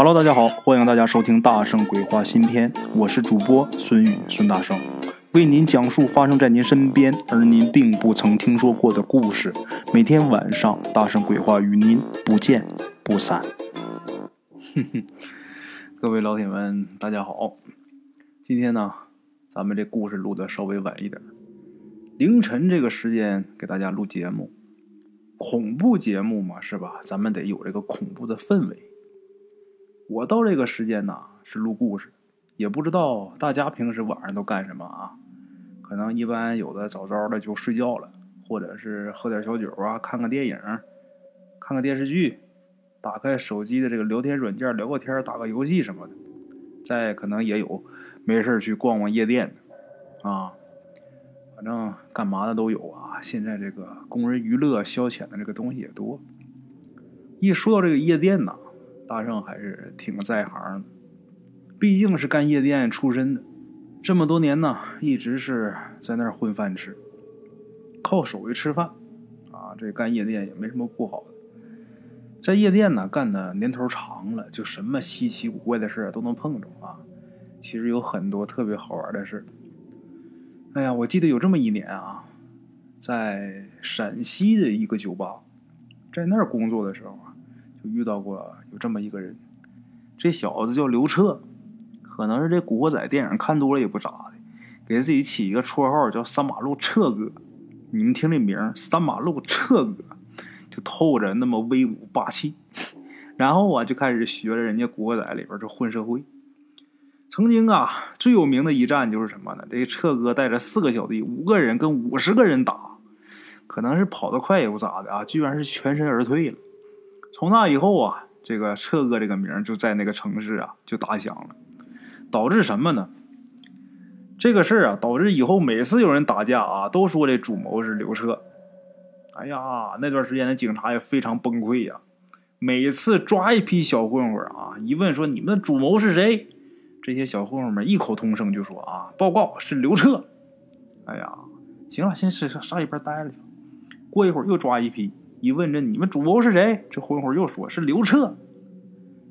Hello，大家好，欢迎大家收听《大圣鬼话》新篇，我是主播孙宇孙大圣，为您讲述发生在您身边而您并不曾听说过的故事。每天晚上，《大圣鬼话》与您不见不散。哼哼，各位老铁们，大家好。今天呢，咱们这故事录的稍微晚一点，凌晨这个时间给大家录节目。恐怖节目嘛，是吧？咱们得有这个恐怖的氛围。我到这个时间呢是录故事，也不知道大家平时晚上都干什么啊？可能一般有的早早的就睡觉了，或者是喝点小酒啊，看个电影，看个电视剧，打开手机的这个聊天软件聊个天，打个游戏什么的。再可能也有没事去逛逛夜店啊，反正干嘛的都有啊。现在这个工人娱乐消遣的这个东西也多。一说到这个夜店呢。大圣还是挺在行的，毕竟是干夜店出身的，这么多年呢，一直是在那儿混饭吃，靠手艺吃饭，啊，这干夜店也没什么不好的。在夜店呢干的年头长了，就什么稀奇古怪的事都能碰着啊。其实有很多特别好玩的事。哎呀，我记得有这么一年啊，在陕西的一个酒吧，在那儿工作的时候。遇到过有这么一个人，这小子叫刘彻，可能是这古惑仔电影看多了也不咋的，给自己起一个绰号叫“三马路彻哥”。你们听这名“三马路彻哥”，就透着那么威武霸气。然后啊，就开始学着人家古惑仔里边就混社会。曾经啊，最有名的一战就是什么呢？这彻哥带着四个小弟，五个人跟五十个人打，可能是跑得快也不咋的啊，居然是全身而退了。从那以后啊，这个彻哥这个名就在那个城市啊就打响了，导致什么呢？这个事儿啊，导致以后每次有人打架啊，都说这主谋是刘彻。哎呀，那段时间的警察也非常崩溃呀。每次抓一批小混混啊，一问说你们的主谋是谁，这些小混混们异口同声就说啊，报告是刘彻。哎呀，行了，先上上一边待着去。过一会儿又抓一批。一问这你们主谋是谁？这混混又说是刘彻。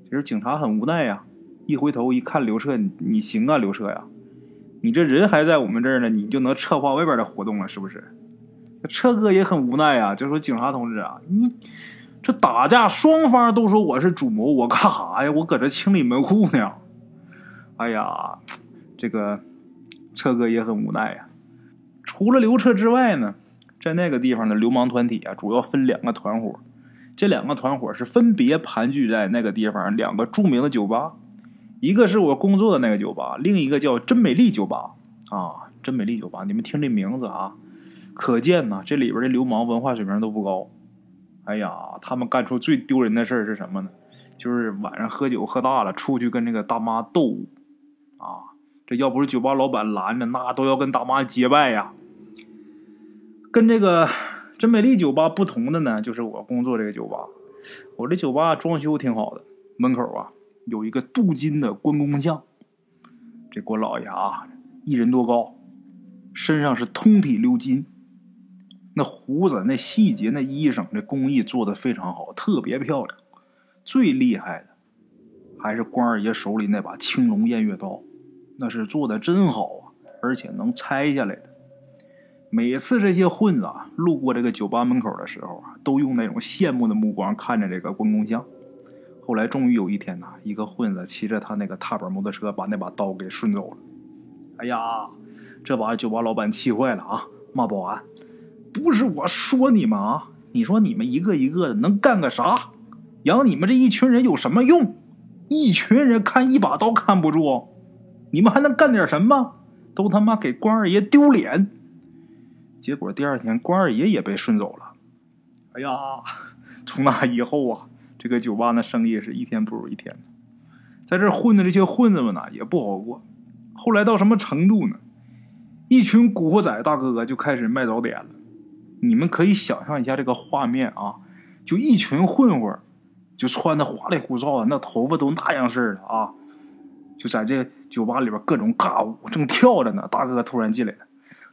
其实警察很无奈呀，一回头一看刘彻，你行啊，刘彻呀，你这人还在我们这儿呢，你就能策划外边的活动了，是不是？彻哥也很无奈呀，就说警察同志啊，你这打架双方都说我是主谋，我干啥呀？我搁这清理门户呢。哎呀，这个彻哥也很无奈呀。除了刘彻之外呢？在那个地方的流氓团体啊，主要分两个团伙，这两个团伙是分别盘踞在那个地方两个著名的酒吧，一个是我工作的那个酒吧，另一个叫真美丽酒吧啊，真美丽酒吧，你们听这名字啊，可见呐，这里边的流氓文化水平都不高。哎呀，他们干出最丢人的事是什么呢？就是晚上喝酒喝大了，出去跟那个大妈斗啊，这要不是酒吧老板拦着，那都要跟大妈结拜呀。跟这个真美丽酒吧不同的呢，就是我工作这个酒吧，我这酒吧装修挺好的，门口啊有一个镀金的关公像，这关老爷啊一人多高，身上是通体鎏金，那胡子、那细节、那衣裳，这工艺做的非常好，特别漂亮。最厉害的还是关二爷手里那把青龙偃月刀，那是做的真好啊，而且能拆下来的。每次这些混子啊路过这个酒吧门口的时候啊，都用那种羡慕的目光看着这个关公像。后来终于有一天呐，一个混子骑着他那个踏板摩托车把那把刀给顺走了。哎呀，这把酒吧老板气坏了啊，骂保安：“不是我说你们啊，你说你们一个一个的能干个啥？养你们这一群人有什么用？一群人看一把刀看不住，你们还能干点什么？都他妈给关二爷丢脸！”结果第二天，关二爷也被顺走了。哎呀，从那以后啊，这个酒吧那生意是一天不如一天。在这混的这些混子们呢，也不好过。后来到什么程度呢？一群古惑仔大哥哥就开始卖早点了。你们可以想象一下这个画面啊，就一群混混，就穿的花里胡哨的，那头发都那样式的啊，就在这酒吧里边各种尬舞，正跳着呢。大哥哥突然进来了。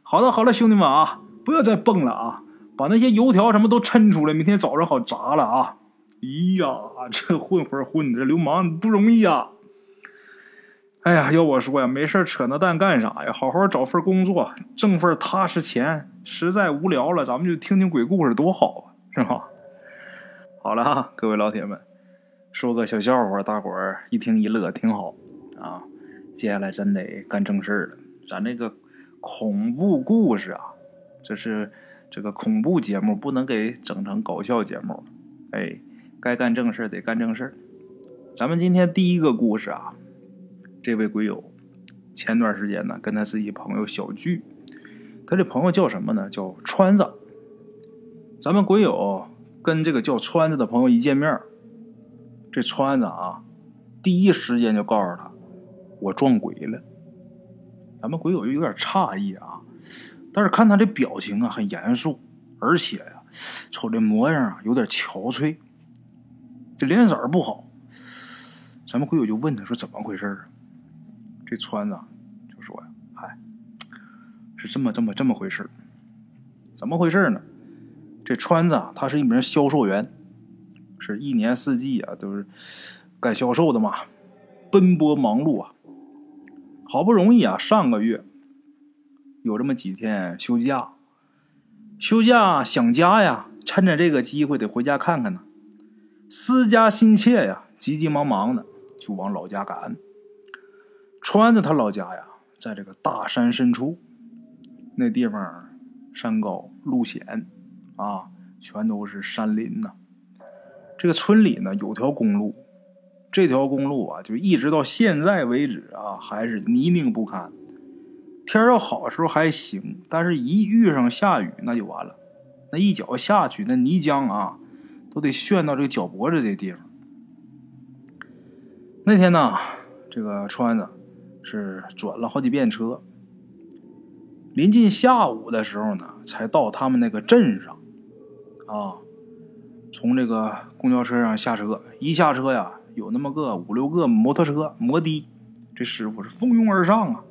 好了好了，兄弟们啊，不要再蹦了啊！把那些油条什么都抻出来，明天早上好炸了啊！咦呀，这混混混的，这流氓不容易呀！哎呀，要我说呀，没事扯那蛋干啥呀？好好找份工作，挣份踏实钱。实在无聊了，咱们就听听鬼故事，多好啊，是吧？好了啊，各位老铁们，说个小笑话，大伙儿一听一乐，挺好啊。接下来真得干正事儿了，咱这个恐怖故事啊，这是这个恐怖节目，不能给整成搞笑节目。哎，该干正事得干正事咱们今天第一个故事啊。这位鬼友，前段时间呢，跟他自己朋友小聚，他这朋友叫什么呢？叫川子。咱们鬼友跟这个叫川子的朋友一见面，这川子啊，第一时间就告诉他，我撞鬼了。咱们鬼友就有点诧异啊，但是看他这表情啊，很严肃，而且呀，瞅这模样啊，有点憔悴，这脸色不好。咱们鬼友就问他说：“怎么回事啊？”这川子就说呀：“嗨，是这么这么这么回事怎么回事呢？这川子啊他是一名销售员，是一年四季啊都是干销售的嘛，奔波忙碌啊。好不容易啊，上个月有这么几天休假，休假想家呀，趁着这个机会得回家看看呢。思家心切呀，急急忙忙的就往老家赶。”川子他老家呀，在这个大山深处，那地方山高路险啊，全都是山林呐。这个村里呢有条公路，这条公路啊，就一直到现在为止啊，还是泥泞不堪。天要好的时候还行，但是一遇上下雨那就完了，那一脚下去，那泥浆啊，都得陷到这个脚脖子这地方。那天呢，这个川子。是转了好几遍车，临近下午的时候呢，才到他们那个镇上。啊，从这个公交车上下车，一下车呀，有那么个五六个摩托车摩的，这师傅是蜂拥而上啊，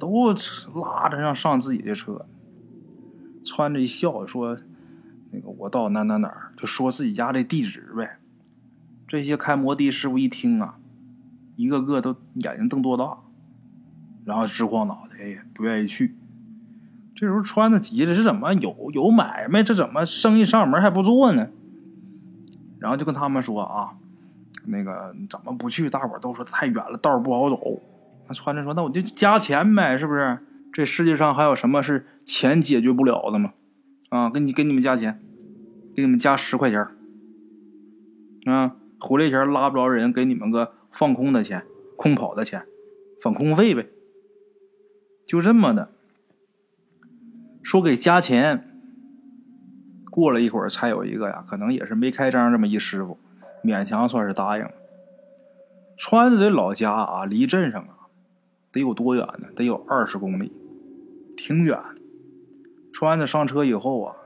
都拉着让上自己的车。穿着一笑说：“那个我到哪哪哪儿，就说自己家这地址呗。”这些开摩的师傅一听啊。一个个都眼睛瞪多大，然后直晃脑袋，不愿意去。这时候穿的急了，这怎么有有买卖？这怎么生意上门还不做呢？然后就跟他们说啊，那个怎么不去？大伙都说太远了，道不好走。那穿着说，那我就加钱呗，是不是？这世界上还有什么是钱解决不了的吗？啊，给你给你们加钱，给你们加十块钱啊，回来前拉不着人，给你们个。放空的钱，空跑的钱，放空费呗，就这么的。说给加钱，过了一会儿才有一个呀，可能也是没开张这么一师傅，勉强算是答应了。川子这老家啊，离镇上啊，得有多远呢？得有二十公里，挺远。川子上车以后啊，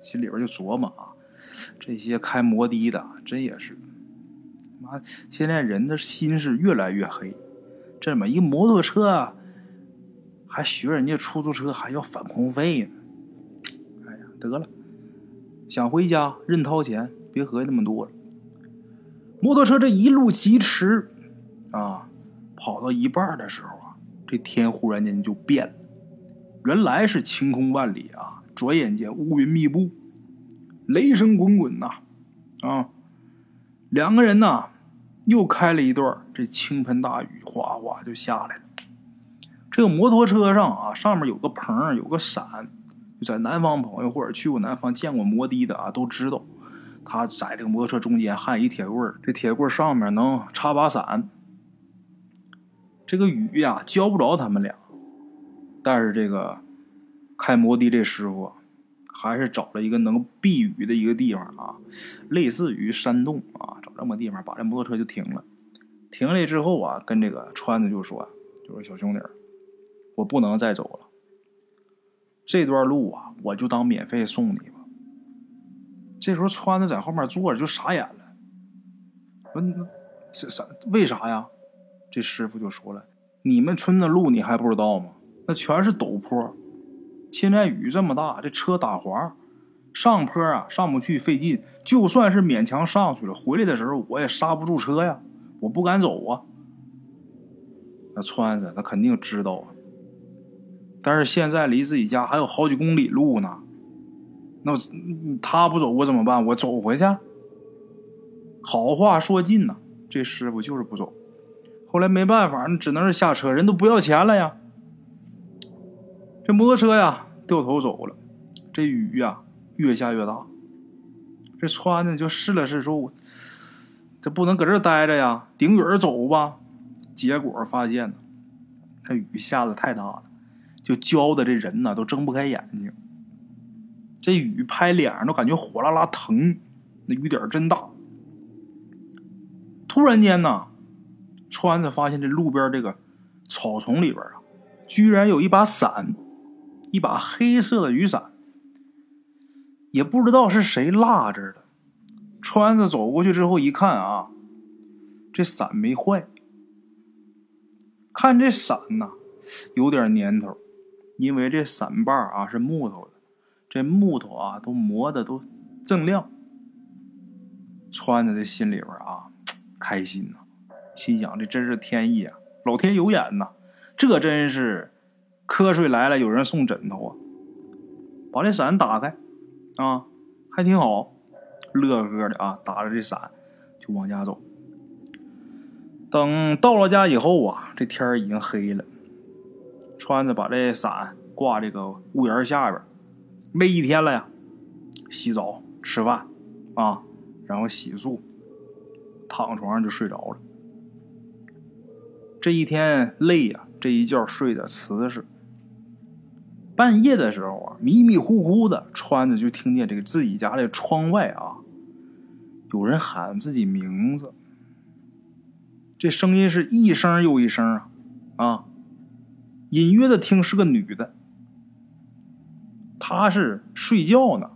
心里边就琢磨啊，这些开摩的的，真也是。妈，现在人的心是越来越黑，这么一摩托车，还学人家出租车还要返空费呢。哎呀，得了，想回家认掏钱，别合计那么多了。摩托车这一路疾驰，啊，跑到一半的时候啊，这天忽然间就变了，原来是晴空万里啊，转眼间乌云密布，雷声滚滚呐，啊。两个人呢，又开了一段，这倾盆大雨哗哗就下来了。这个摩托车上啊，上面有个棚，有个伞。就在南方朋友或者去过南方见过摩的的啊，都知道，他在这个摩托车中间焊一铁棍这铁棍上面能插把伞。这个雨呀，浇不着他们俩，但是这个开摩的这师傅。还是找了一个能避雨的一个地方啊，类似于山洞啊，找这么地方把这摩托车就停了。停了之后啊，跟这个川子就说：“就说小兄弟，我不能再走了。这段路啊，我就当免费送你吧。”这时候川子在后面坐着就傻眼了，说：“这啥？为啥呀？”这师傅就说了：“你们村的路你还不知道吗？那全是陡坡。”现在雨这么大，这车打滑，上坡啊上不去费劲，就算是勉强上去了，回来的时候我也刹不住车呀，我不敢走啊。那川子他肯定知道啊，但是现在离自己家还有好几公里路呢，那他不走我怎么办？我走回去。好话说尽呐，这师傅就是不走。后来没办法，只能是下车，人都不要钱了呀。这摩托车呀掉头走了，这雨呀越下越大。这川子就试了试，说：“我这不能搁这待着呀，顶雨走吧。”结果发现呢，那雨下的太大了，就浇的这人呢都睁不开眼睛。这雨拍脸上都感觉火辣辣疼，那雨点真大。突然间呢，川子发现这路边这个草丛里边啊，居然有一把伞，一把黑色的雨伞。也不知道是谁落这的。川子走过去之后一看啊，这伞没坏。看这伞呐，有点年头，因为这伞把啊是木头的，这木头啊都磨的都锃亮。川子这心里边啊。开心呐，心想这真是天意啊，老天有眼呐，这真是瞌睡来了有人送枕头啊！把这伞打开，啊，还挺好，乐呵的啊，打着这伞就往家走。等到了家以后啊，这天已经黑了，穿着把这伞挂这个屋檐下边，累一天了呀，洗澡吃饭啊，然后洗漱。躺床上就睡着了。这一天累呀，这一觉睡得瓷实。半夜的时候啊，迷迷糊糊的，穿着就听见这个自己家的窗外啊，有人喊自己名字。这声音是一声又一声啊，啊，隐约的听是个女的，他是睡觉呢。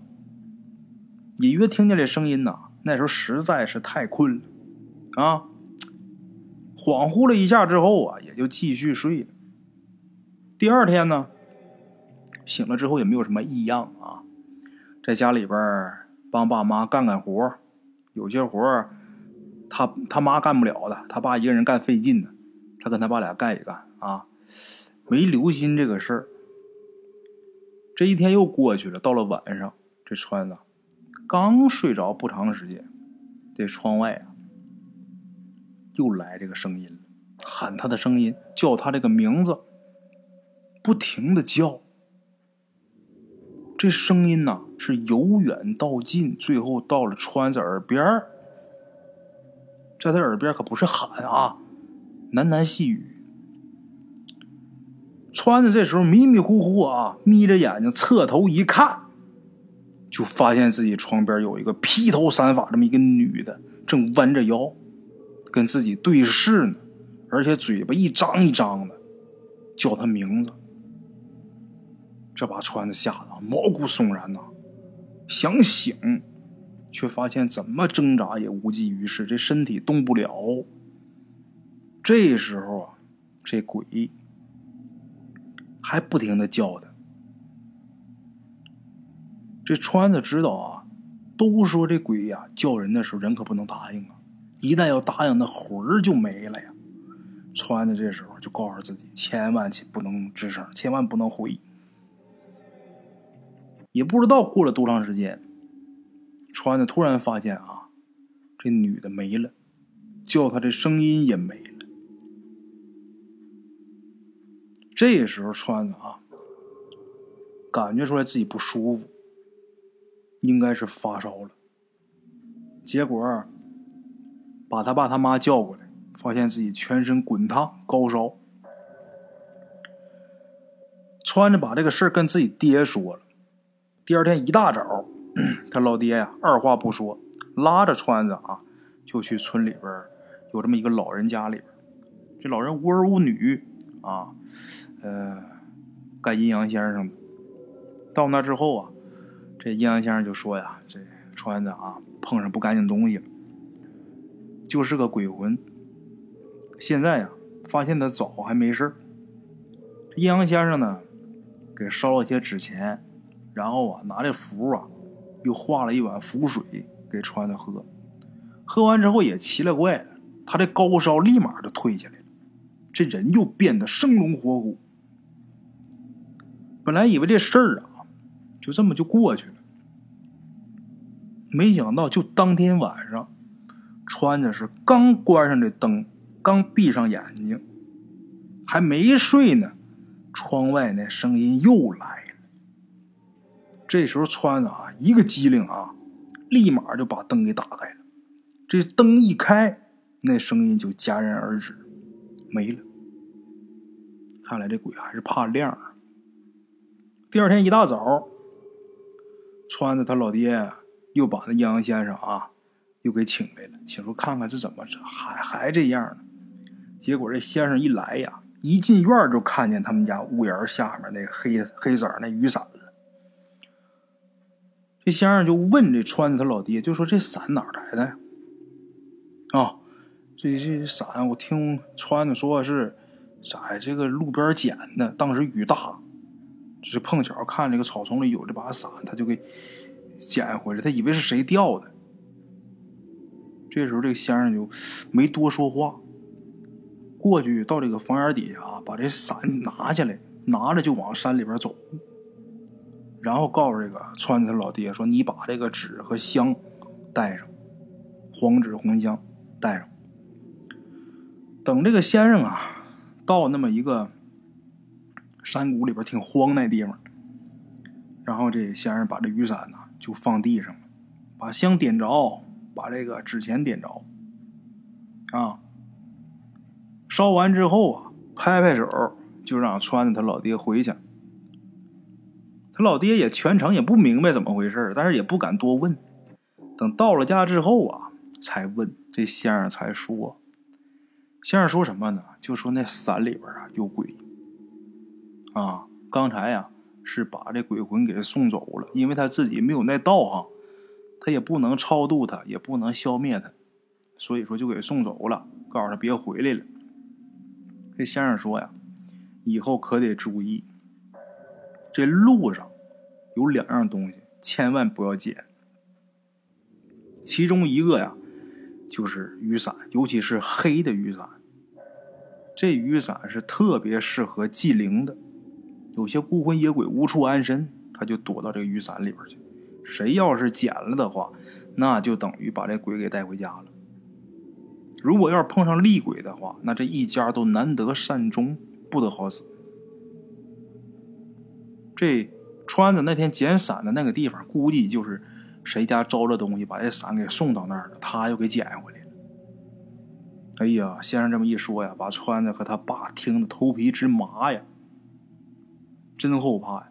隐约听见这声音呐，那时候实在是太困了。啊，恍惚了一下之后啊，也就继续睡了。第二天呢，醒了之后也没有什么异样啊，在家里边帮爸妈干干活，有些活他他妈干不了的，他爸一个人干费劲呢，他跟他爸俩干一干啊，没留心这个事儿。这一天又过去了，到了晚上，这川子刚睡着不长时间，这窗外啊。又来这个声音了，喊他的声音，叫他这个名字，不停的叫。这声音呐，是由远到近，最后到了川子耳边在他耳边可不是喊啊，喃喃细语。川子这时候迷迷糊糊啊，眯着眼睛侧头一看，就发现自己床边有一个披头散发这么一个女的，正弯着腰。跟自己对视呢，而且嘴巴一张一张的，叫他名字。这把川子吓得毛骨悚然呐，想醒，却发现怎么挣扎也无济于事，这身体动不了。这时候啊，这鬼还不停的叫他。这川子知道啊，都说这鬼呀叫人的时候，人可不能答应啊。一旦要答应，那魂儿就没了呀！川子这时候就告诉自己，千万不能吱声，千万不能回。也不知道过了多长时间，川子突然发现啊，这女的没了，叫他的声音也没了。这时候，川子啊，感觉出来自己不舒服，应该是发烧了。结果。把他爸他妈叫过来，发现自己全身滚烫、高烧。穿着把这个事儿跟自己爹说了。第二天一大早，他老爹呀，二话不说，拉着川子啊，就去村里边有这么一个老人家里边。这老人无儿无女啊，呃，干阴阳先生。到那之后啊，这阴阳先生就说呀：“这川子啊，碰上不干净东西了。”就是个鬼魂。现在呀，发现他早还没事阴阳先生呢，给烧了些纸钱，然后啊，拿这符啊，又化了一碗符水给川子喝。喝完之后也奇了怪了，他这高烧立马就退下来，这人又变得生龙活虎。本来以为这事儿啊，就这么就过去了，没想到就当天晚上，川子是刚关上这灯，刚闭上眼睛，还没睡呢，窗外那声音又来了。这时候川子啊，一个机灵啊，立马就把灯给打开了。这灯一开，那声音就戛然而止，没了。看来这鬼还是怕亮。第二天一大早，川子他老爹又把那阴阳先生啊，又给请来了，请说看看这怎么还还这样呢？结果这先生一来呀，一进院就看见他们家屋檐下面那个黑黑色那雨伞了。这先生就问这川子他老爹，就说这伞哪来的？啊，这这伞，我听川子说是在这个路边捡的。当时雨大，就是碰巧看这个草丛里有这把伞，他就给捡回来。他以为是谁掉的。这时候这个先生就没多说话，过去到这个房檐底下啊，把这伞拿下来，拿着就往山里边走。然后告诉这个川子他老爹说：“你把这个纸和香带上，黄纸红香。”带上，等这个先生啊，到那么一个山谷里边挺荒那地方，然后这先生把这雨伞呢就放地上了，把香点着，把这个纸钱点着，啊，烧完之后啊，拍拍手就让川子他老爹回去。他老爹也全程也不明白怎么回事但是也不敢多问。等到了家之后啊，才问。这先生才说：“先生说什么呢？就说那伞里边啊有鬼啊！刚才呀是把这鬼魂给送走了，因为他自己没有那道行，他也不能超度他，也不能消灭他，所以说就给送走了，告诉他别回来了。这先生说呀，以后可得注意，这路上有两样东西，千万不要捡，其中一个呀。”就是雨伞，尤其是黑的雨伞。这雨伞是特别适合祭灵的。有些孤魂野鬼无处安身，他就躲到这个雨伞里边去。谁要是捡了的话，那就等于把这鬼给带回家了。如果要是碰上厉鬼的话，那这一家都难得善终，不得好死。这川子那天捡伞的那个地方，估计就是。谁家招了东西，把这伞给送到那儿了，他又给捡回来。哎呀，先生这么一说呀，把川子和他爸听得头皮直麻呀，真后怕呀。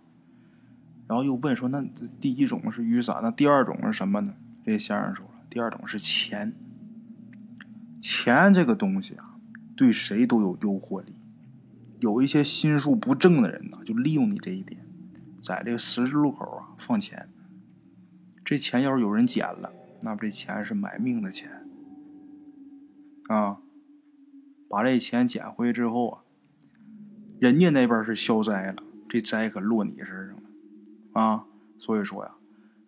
然后又问说：“那第一种是雨伞，那第二种是什么呢？”这先生说了：“第二种是钱。钱这个东西啊，对谁都有诱惑力。有一些心术不正的人呢，就利用你这一点，在这个十字路口啊放钱。”这钱要是有人捡了，那不这钱是买命的钱啊！把这钱捡回之后啊，人家那边是消灾了，这灾可落你身上了啊！所以说呀，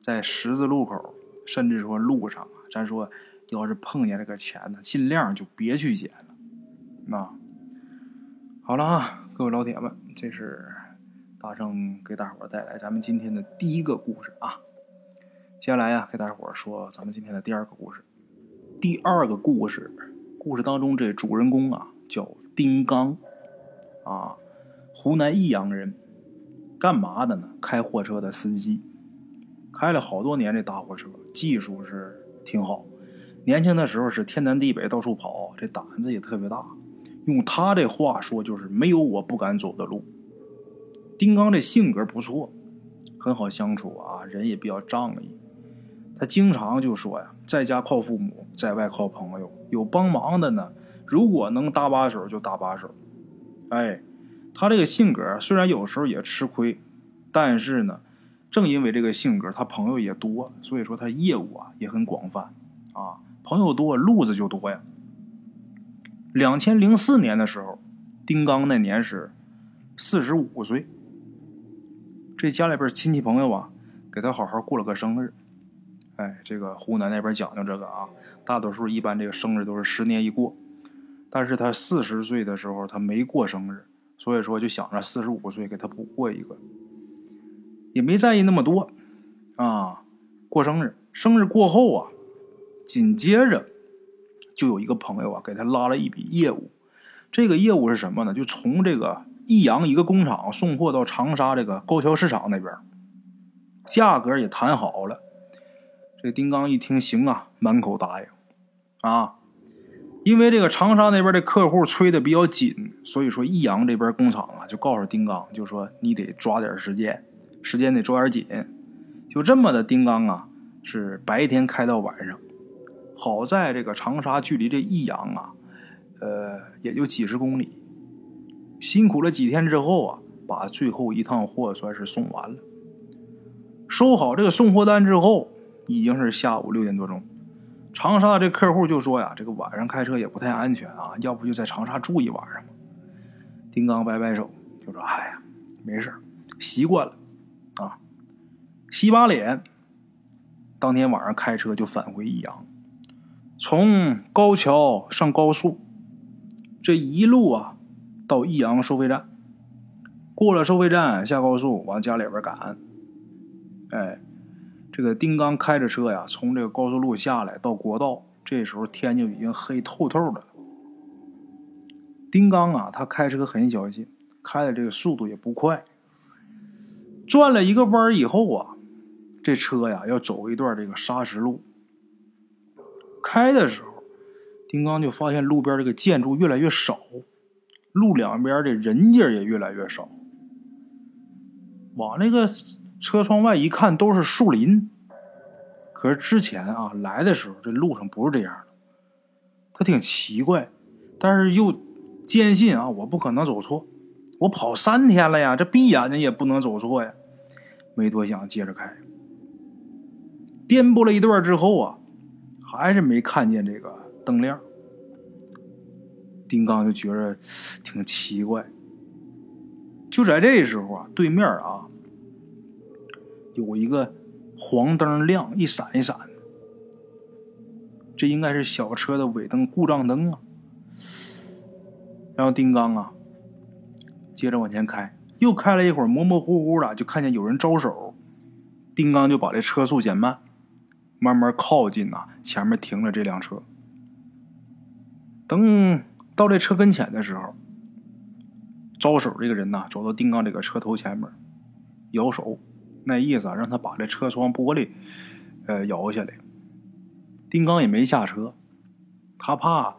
在十字路口，甚至说路上啊，咱说要是碰见这个钱呢，尽量就别去捡了。那好了啊，各位老铁们，这是大圣给大伙带来咱们今天的第一个故事啊。接下来呀，给大伙说咱们今天的第二个故事。第二个故事，故事当中这主人公啊叫丁刚，啊，湖南益阳人，干嘛的呢？开货车的司机，开了好多年这大货车，技术是挺好。年轻的时候是天南地北到处跑，这胆子也特别大。用他这话说，就是没有我不敢走的路。丁刚这性格不错，很好相处啊，人也比较仗义。他经常就说呀，在家靠父母，在外靠朋友，有帮忙的呢。如果能搭把手就搭把手。哎，他这个性格虽然有时候也吃亏，但是呢，正因为这个性格，他朋友也多，所以说他业务啊也很广泛啊。朋友多，路子就多呀。两千零四年的时候，丁刚那年是四十五岁，这家里边亲戚朋友啊，给他好好过了个生日。哎，这个湖南那边讲究这个啊，大多数一般这个生日都是十年一过。但是他四十岁的时候他没过生日，所以说就想着四十五岁给他补过一个，也没在意那么多啊。过生日，生日过后啊，紧接着就有一个朋友啊给他拉了一笔业务。这个业务是什么呢？就从这个益阳一个工厂送货到长沙这个高桥市场那边，价格也谈好了。这丁刚一听，行啊，满口答应啊。因为这个长沙那边的客户催的比较紧，所以说益阳这边工厂啊就告诉丁刚，就说你得抓点时间，时间得抓点紧。就这么的，丁刚啊是白天开到晚上。好在这个长沙距离这益阳啊。呃，也就几十公里，辛苦了几天之后啊，把最后一趟货算是送完了。收好这个送货单之后，已经是下午六点多钟。长沙这客户就说呀：“这个晚上开车也不太安全啊，要不就在长沙住一晚上吧。”丁刚摆摆手，就说：“哎呀，没事习惯了啊。”洗把脸，当天晚上开车就返回益阳，从高桥上高速。这一路啊，到益阳收费站，过了收费站下高速往家里边赶。哎，这个丁刚开着车呀，从这个高速路下来到国道，这时候天就已经黑透透的了。丁刚啊，他开车很小心，开的这个速度也不快。转了一个弯以后啊，这车呀要走一段这个砂石路，开的时候。丁刚就发现路边这个建筑越来越少，路两边的人家也越来越少。往那个车窗外一看，都是树林。可是之前啊来的时候，这路上不是这样的。他挺奇怪，但是又坚信啊，我不可能走错。我跑三天了呀，这闭眼睛也不能走错呀。没多想，接着开。颠簸了一段之后啊，还是没看见这个。灯亮，丁刚就觉着挺奇怪。就在这时候啊，对面啊有一个黄灯亮，一闪一闪，这应该是小车的尾灯故障灯啊。然后丁刚啊，接着往前开，又开了一会儿，模模糊糊的就看见有人招手，丁刚就把这车速减慢，慢慢靠近呐，前面停了这辆车。等到这车跟前的时候，招手这个人呐，走到丁刚这个车头前面，摇手，那意思啊，让他把这车窗玻璃，呃，摇下来。丁刚也没下车，他怕，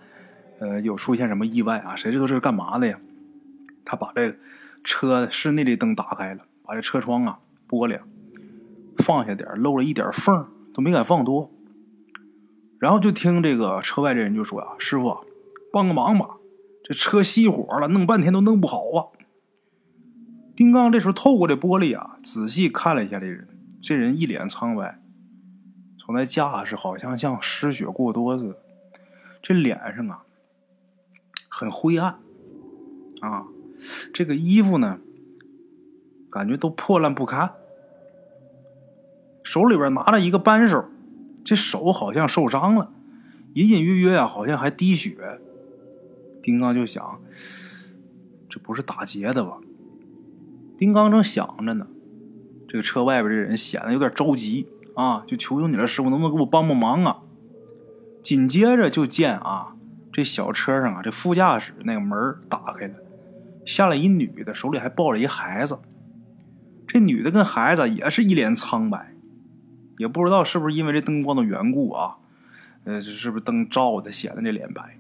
呃，有出现什么意外啊？谁知道这是干嘛的呀？他把这车室内的灯打开了，把这车窗啊玻璃放下点，漏了一点缝，都没敢放多。然后就听这个车外这人就说啊：“师傅。”帮个忙吧，这车熄火了，弄半天都弄不好啊！丁刚这时候透过这玻璃啊，仔细看了一下这人，这人一脸苍白，从那架势好像像失血过多似的，这脸上啊很灰暗啊，这个衣服呢感觉都破烂不堪，手里边拿着一个扳手，这手好像受伤了，隐隐约约啊，好像还滴血。丁刚就想，这不是打劫的吧？丁刚正想着呢，这个车外边这人显得有点着急啊，就求求你了，师傅，能不能给我帮帮忙啊？紧接着就见啊，这小车上啊，这副驾驶那个门打开了，下来一女的，手里还抱着一孩子。这女的跟孩子也是一脸苍白，也不知道是不是因为这灯光的缘故啊，呃，是不是灯照的显得这脸白？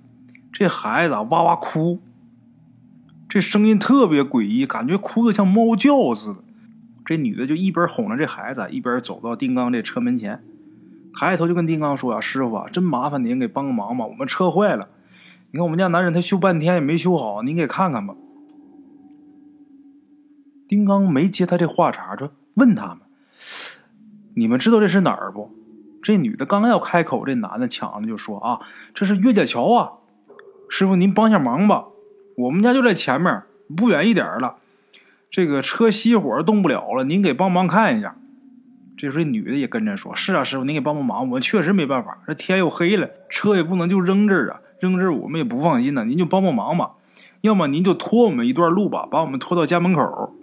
这孩子啊哇哇哭，这声音特别诡异，感觉哭的像猫叫似的。这女的就一边哄着这孩子，一边走到丁刚这车门前，抬头就跟丁刚说：“啊，师傅啊，真麻烦您给帮个忙吧，我们车坏了。你看我们家男人他修半天也没修好，您给看看吧。”丁刚没接他这话茬，就问他们：“你们知道这是哪儿不？”这女的刚要开口，这男的抢着就说：“啊，这是岳家桥啊。”师傅，您帮下忙吧，我们家就在前面，不远一点了。这个车熄火动不了了，您给帮忙看一下。这时候女的也跟着说：“是啊，师傅，您给帮帮忙，我们确实没办法，这天又黑了，车也不能就扔这儿啊，扔这儿我们也不放心呢，您就帮帮忙吧，要么您就拖我们一段路吧，把我们拖到家门口。”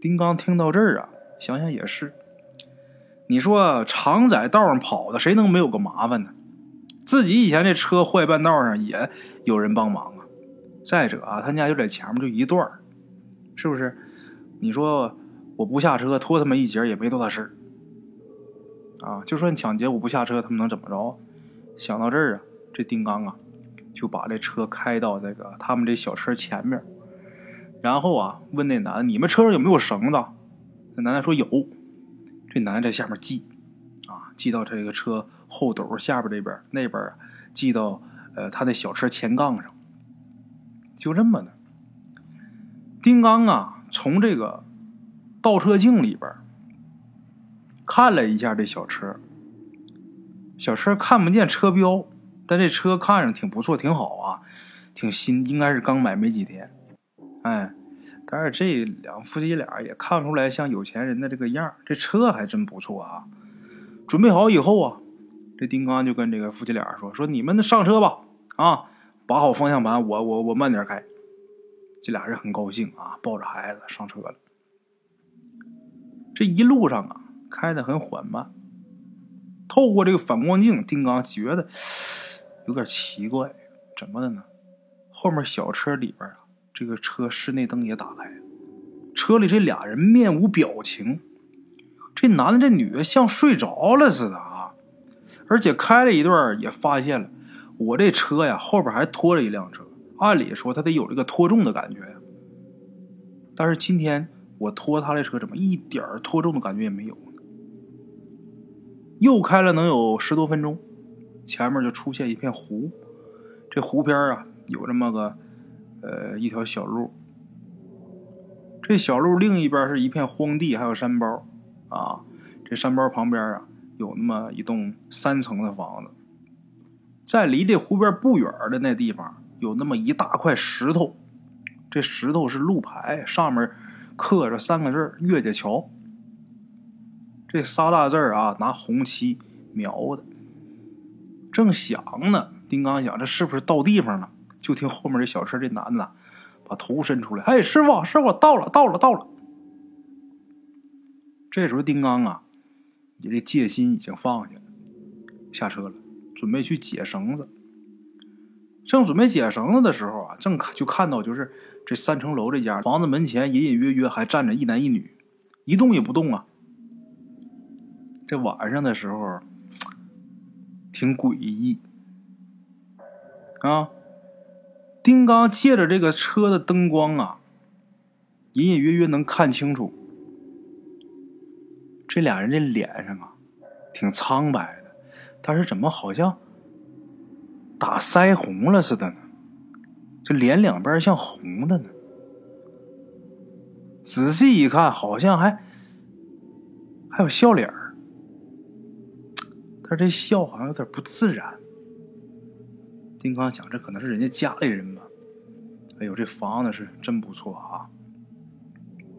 丁刚听到这儿啊，想想也是，你说常在道上跑的，谁能没有个麻烦呢？自己以前这车坏半道上也有人帮忙。再者啊，他家就在前面，就一段是不是？你说。我不下车拖他们一截也没多大事啊！就算抢劫我不下车，他们能怎么着？想到这儿啊，这丁刚啊就把这车开到这个他们这小车前面，然后啊问那男的：“你们车上有没有绳子？”那男的说有。这男的在下面系啊，系到这个车后斗下边这边，那边系到呃他那小车前杠上。就这么的，丁刚啊从这个。倒车镜里边看了一下这小车，小车看不见车标，但这车看着挺不错，挺好啊，挺新，应该是刚买没几天。哎，但是这两夫妻俩也看不出来像有钱人的这个样这车还真不错啊。准备好以后啊，这丁刚就跟这个夫妻俩说：“说你们上车吧，啊，把好方向盘，我我我慢点开。”这俩人很高兴啊，抱着孩子上车了。这一路上啊，开的很缓慢。透过这个反光镜，丁刚觉得有点奇怪，怎么的呢？后面小车里边啊，这个车室内灯也打开，车里这俩人面无表情，这男的这女的像睡着了似的啊。而且开了一段，也发现了我这车呀后边还拖着一辆车，按理说他得有这个拖重的感觉呀，但是今天。我拖他的车，怎么一点拖重的感觉也没有呢？又开了能有十多分钟，前面就出现一片湖，这湖边啊有这么个呃一条小路，这小路另一边是一片荒地，还有山包啊。这山包旁边啊有那么一栋三层的房子，在离这湖边不远的那地方有那么一大块石头，这石头是路牌，上面。刻着三个字“岳家桥”，这仨大字儿啊，拿红漆描的。正想呢，丁刚想这是不是到地方了？就听后面这小车这男的把头伸出来：“哎，师傅，师傅，到了，到了，到了！”这时候丁刚啊，你这戒心已经放下了，下车了，准备去解绳子。正准备解绳子的时候啊，正看就看到就是。这三层楼这家房子门前隐隐约约还站着一男一女，一动也不动啊。这晚上的时候挺诡异啊。丁刚借着这个车的灯光啊，隐隐约约能看清楚这俩人这脸上啊挺苍白的，但是怎么好像打腮红了似的呢？这脸两边像红的呢，仔细一看，好像还还有笑脸儿，他这笑好像有点不自然。金刚想，这可能是人家家里人吧？哎呦，这房子是真不错啊，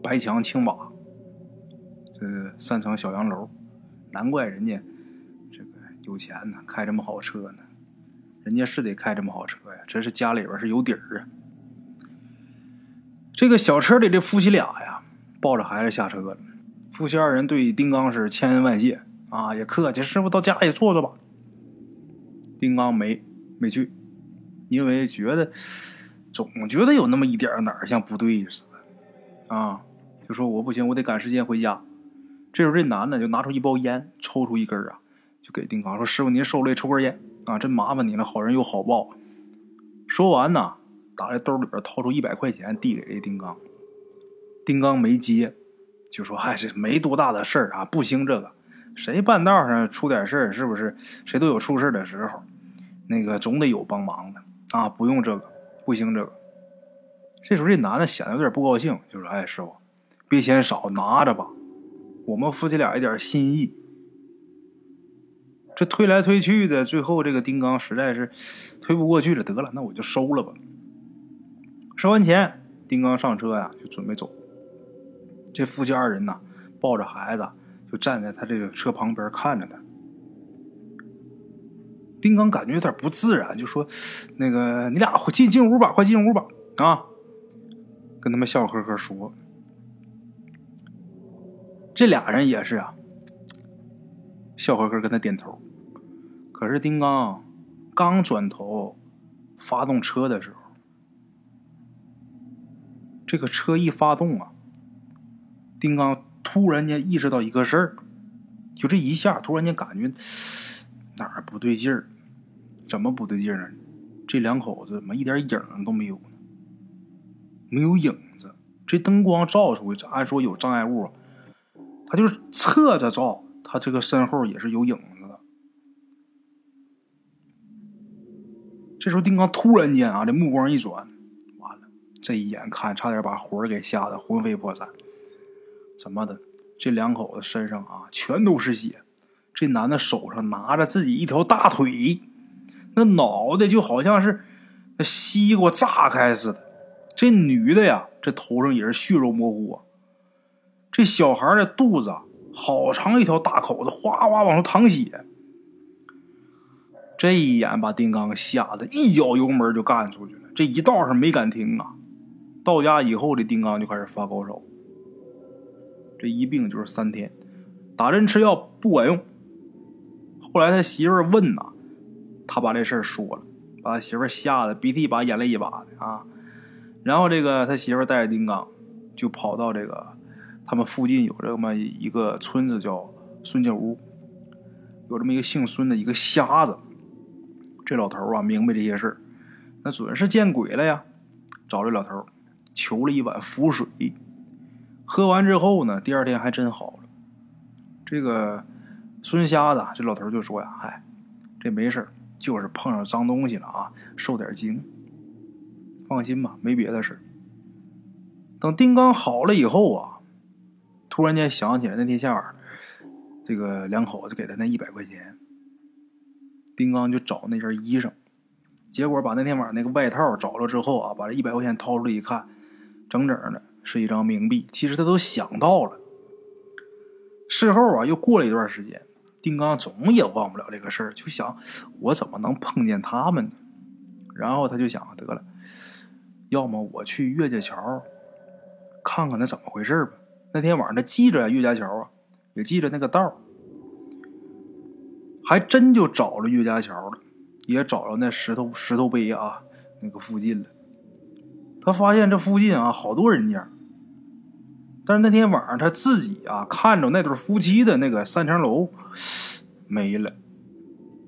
白墙青瓦，这三层小洋楼，难怪人家有钱呢，开这么好车呢。人家是得开这么好车呀，这是家里边是有底儿啊。这个小车里这夫妻俩呀，抱着孩子下车了。夫妻二人对丁刚是千恩万谢啊，也客气，师傅到家里坐坐吧。丁刚没没去，因为觉得总觉得有那么一点哪儿像不对似的啊，就说我不行，我得赶时间回家。这时候这男的就拿出一包烟，抽出一根啊，就给丁刚说：“师傅您受累，抽根烟。”啊，真麻烦你了！好人有好报。说完呢，打在兜里边掏出一百块钱递给这丁刚。丁刚没接，就说：“嗨，这没多大的事儿啊，不兴这个。谁半道上出点事儿，是不是？谁都有出事的时候，那个总得有帮忙的啊，不用这个，不兴这个。”这时候这男的显得有点不高兴，就说：“哎，师傅，别嫌少，拿着吧，我们夫妻俩一点心意。”这推来推去的，最后这个丁刚实在是推不过去了，得了，那我就收了吧。收完钱，丁刚上车呀，就准备走。这夫妻二人呐，抱着孩子就站在他这个车旁边看着他。丁刚感觉有点不自然，就说：“那个，你俩进进屋吧，快进屋吧，啊！”跟他们笑呵呵说。这俩人也是啊，笑呵呵跟他点头。可是丁刚刚转头发动车的时候，这个车一发动啊，丁刚突然间意识到一个事儿，就这一下，突然间感觉哪儿不对劲儿。怎么不对劲儿呢？这两口子怎么一点影都没有呢？没有影子，这灯光照出去，按说有障碍物，他就是侧着照，他这个身后也是有影子的。这时候丁刚突然间啊，这目光一转，完了，这一眼看，差点把魂儿给吓得魂飞魄散。怎么的？这两口子身上啊，全都是血。这男的手上拿着自己一条大腿。那脑袋就好像是那西瓜炸开似的，这女的呀，这头上也是血肉模糊啊。这小孩的肚子好长一条大口子，哗哗往出淌血。这一眼把丁刚吓得一脚油门就干出去了，这一道上没敢停啊。到家以后，这丁刚就开始发高烧，这一病就是三天，打针吃药不管用。后来他媳妇问呐。他把这事儿说了，把他媳妇吓得鼻涕一把眼泪一把的啊。然后这个他媳妇带着丁刚，就跑到这个他们附近有这么一个村子叫孙家屋，有这么一个姓孙的一个瞎子。这老头啊明白这些事，那准是见鬼了呀！找这老头求了一碗符水，喝完之后呢，第二天还真好了。这个孙瞎子这老头就说呀：“嗨，这没事。”就是碰上脏东西了啊，受点惊。放心吧，没别的事等丁刚好了以后啊，突然间想起来那天下午，这个两口子给他那一百块钱。丁刚就找那件衣裳，结果把那天晚上那个外套找了之后啊，把这一百块钱掏出来一看，整整的是一张冥币。其实他都想到了。事后啊，又过了一段时间。丁刚总也忘不了这个事儿，就想我怎么能碰见他们呢？然后他就想得了，要么我去岳家桥看看那怎么回事吧。那天晚上他记着岳家桥啊，也记着那个道还真就找着岳家桥了，也找着那石头石头碑啊那个附近了。他发现这附近啊好多人家，但是那天晚上他自己啊看着那对夫妻的那个三层楼。没了，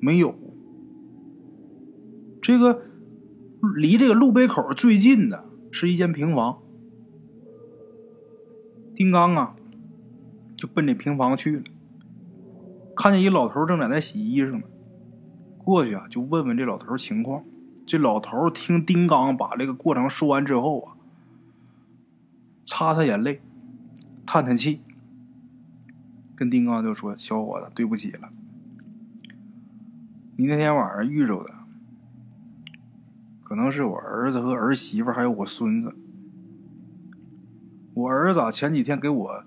没有。这个离这个路北口最近的是一间平房。丁刚啊，就奔这平房去了。看见一老头正在那洗衣裳呢，过去啊就问问这老头情况。这老头听丁刚把这个过程说完之后啊，擦擦眼泪，叹叹气，跟丁刚就说：“小伙子，对不起了。”你那天晚上遇着的，可能是我儿子和儿媳妇，还有我孙子。我儿子前几天给我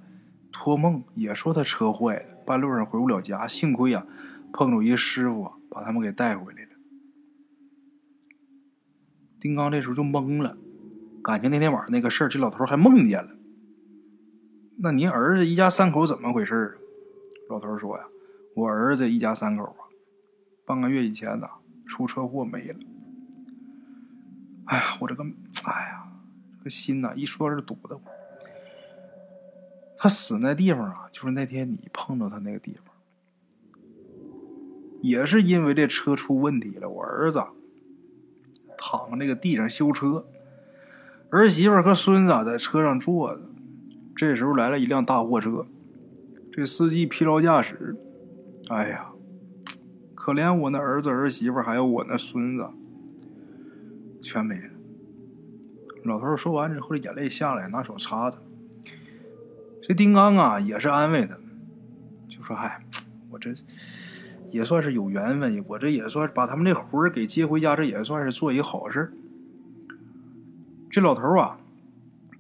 托梦，也说他车坏了，半路上回不了家。幸亏啊，碰着一师傅，把他们给带回来了。丁刚这时候就懵了，感情那天晚上那个事儿，这老头还梦见了。那您儿子一家三口怎么回事啊？老头说呀，我儿子一家三口啊。半个月以前呢，出车祸没了。哎呀，我这个，哎呀，这个心呐，一说是堵的。他死那地方啊，就是那天你碰到他那个地方，也是因为这车出问题了。我儿子躺那个地上修车，儿媳妇和孙子在车上坐着。这时候来了一辆大货车，这司机疲劳驾驶，哎呀。可怜我那儿子儿媳妇还有我那孙子，全没了。老头说完之后，眼泪下来，拿手擦的。这丁刚啊，也是安慰他，就说：“嗨，我这也算是有缘分，我这也算把他们这魂儿给接回家，这也算是做一好事。”这老头啊，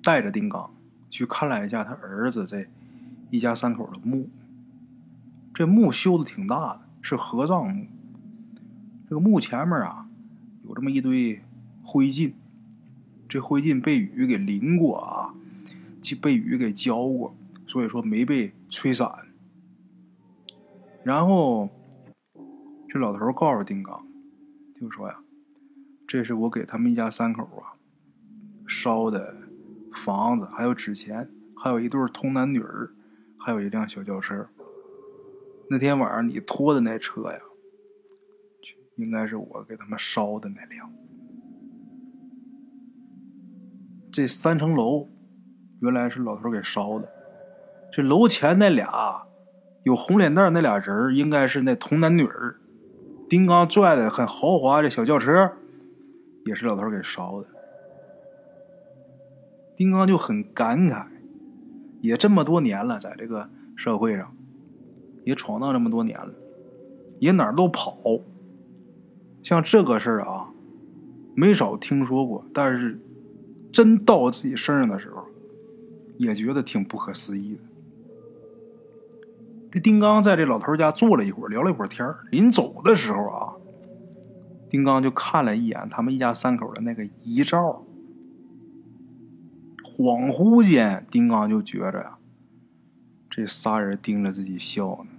带着丁刚去看了一下他儿子这一家三口的墓。这墓修的挺大的，是合葬墓。这个墓前面啊，有这么一堆灰烬，这灰烬被雨给淋过啊，就被雨给浇过，所以说没被吹散。然后这老头告诉丁刚，就说呀：“这是我给他们一家三口啊烧的房子，还有纸钱，还有一对童男女儿，还有一辆小轿车。那天晚上你拖的那车呀。”应该是我给他们烧的那辆。这三层楼原来是老头给烧的。这楼前那俩有红脸蛋那俩人应该是那童男女儿。丁刚拽的很豪华的小轿车，也是老头给烧的。丁刚就很感慨，也这么多年了，在这个社会上，也闯荡这么多年了，也哪儿都跑。像这个事儿啊，没少听说过，但是真到自己身上的时候，也觉得挺不可思议的。这丁刚在这老头家坐了一会儿，聊了一会儿天临走的时候啊，丁刚就看了一眼他们一家三口的那个遗照，恍惚间，丁刚就觉着呀，这仨人盯着自己笑呢。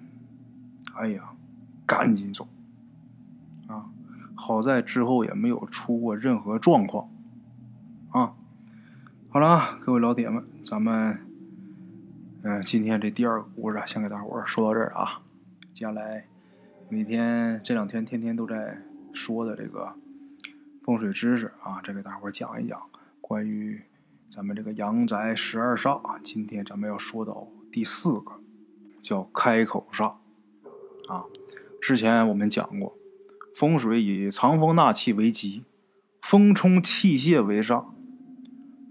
哎呀，赶紧走！啊好在之后也没有出过任何状况，好了啊，各位老铁们，咱们，嗯，今天这第二个故事先给大伙儿说到这儿啊。接下来每天这两天天天都在说的这个风水知识啊，再给大伙儿讲一讲关于咱们这个阳宅十二煞。今天咱们要说到第四个，叫开口煞啊。之前我们讲过。风水以藏风纳气为吉，风冲气泄为煞。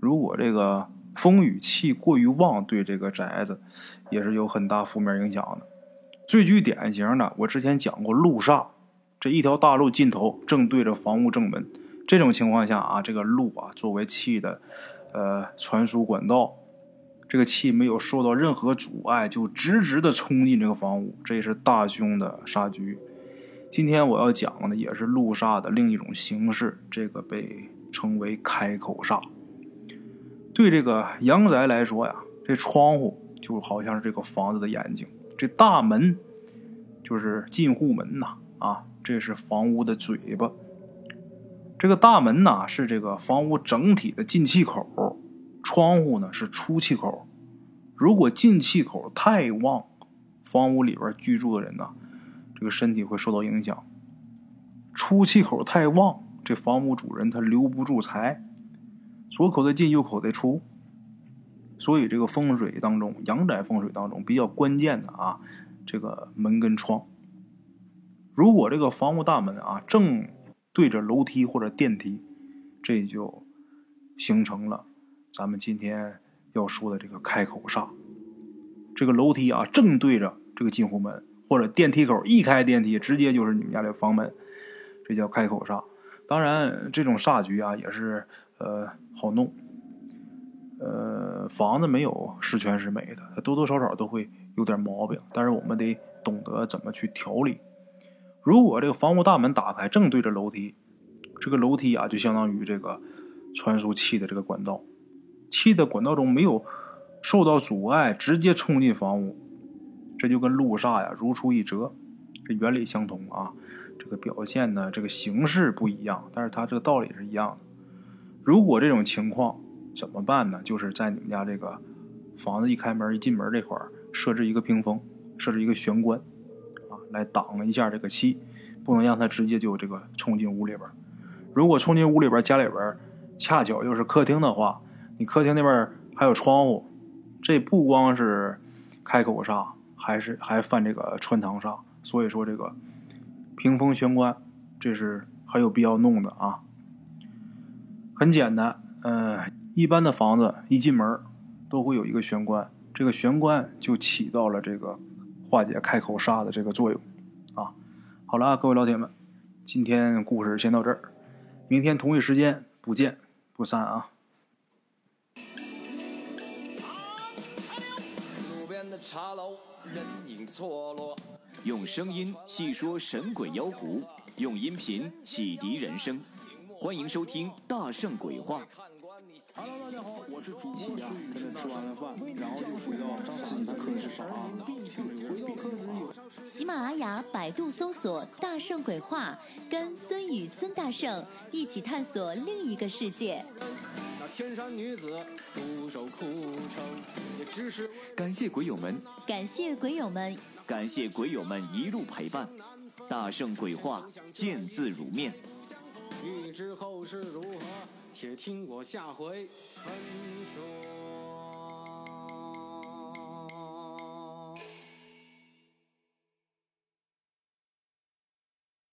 如果这个风雨气过于旺，对这个宅子也是有很大负面影响的。最具典型的，我之前讲过路煞，这一条大路尽头正对着房屋正门，这种情况下啊，这个路啊作为气的呃传输管道，这个气没有受到任何阻碍，就直直的冲进这个房屋，这是大凶的煞局。今天我要讲的也是路煞的另一种形式，这个被称为开口煞。对这个阳宅来说呀，这窗户就好像是这个房子的眼睛，这大门就是进户门呐，啊，这是房屋的嘴巴。这个大门呐是这个房屋整体的进气口，窗户呢是出气口。如果进气口太旺，房屋里边居住的人呢。这个身体会受到影响，出气口太旺，这房屋主人他留不住财，左口的进，右口的出，所以这个风水当中，阳宅风水当中比较关键的啊，这个门跟窗，如果这个房屋大门啊正对着楼梯或者电梯，这就形成了咱们今天要说的这个开口煞，这个楼梯啊正对着这个进户门。或者电梯口一开电梯，直接就是你们家的房门，这叫开口煞。当然，这种煞局啊也是呃好弄。呃，房子没有十全十美的，多多少少都会有点毛病。但是我们得懂得怎么去调理。如果这个房屋大门打开，正对着楼梯，这个楼梯啊就相当于这个传输气的这个管道，气的管道中没有受到阻碍，直接冲进房屋。这就跟路煞呀如出一辙，这原理相同啊，这个表现呢，这个形式不一样，但是它这个道理是一样的。如果这种情况怎么办呢？就是在你们家这个房子一开门一进门这块设置一个屏风，设置一个玄关啊，来挡一下这个气，不能让它直接就这个冲进屋里边。如果冲进屋里边，家里边恰巧又是客厅的话，你客厅那边还有窗户，这不光是开口煞。还是还犯这个穿堂煞，所以说这个屏风玄关这是很有必要弄的啊。很简单，嗯，一般的房子一进门都会有一个玄关，这个玄关就起到了这个化解开口煞的这个作用啊。好了啊，各位老铁们，今天故事先到这儿，明天同一时间不见不散啊。路边的茶楼，人影错落。用声音细说神鬼妖狐，用音频启迪人生。欢迎收听《大圣鬼话》。Hello，大家好，我是主播孙宇。现在吃完了饭，然后就回到自己的课室上啊。喜马拉雅、百度搜索“大圣鬼话”，跟孙宇、孙大圣一起探索另一个世界。那天山女子独守空城，也只是感谢鬼友们，感谢鬼友们，感谢鬼友们一路陪伴。大圣鬼话，见字如面。欲知后事如何，且听我下回分说。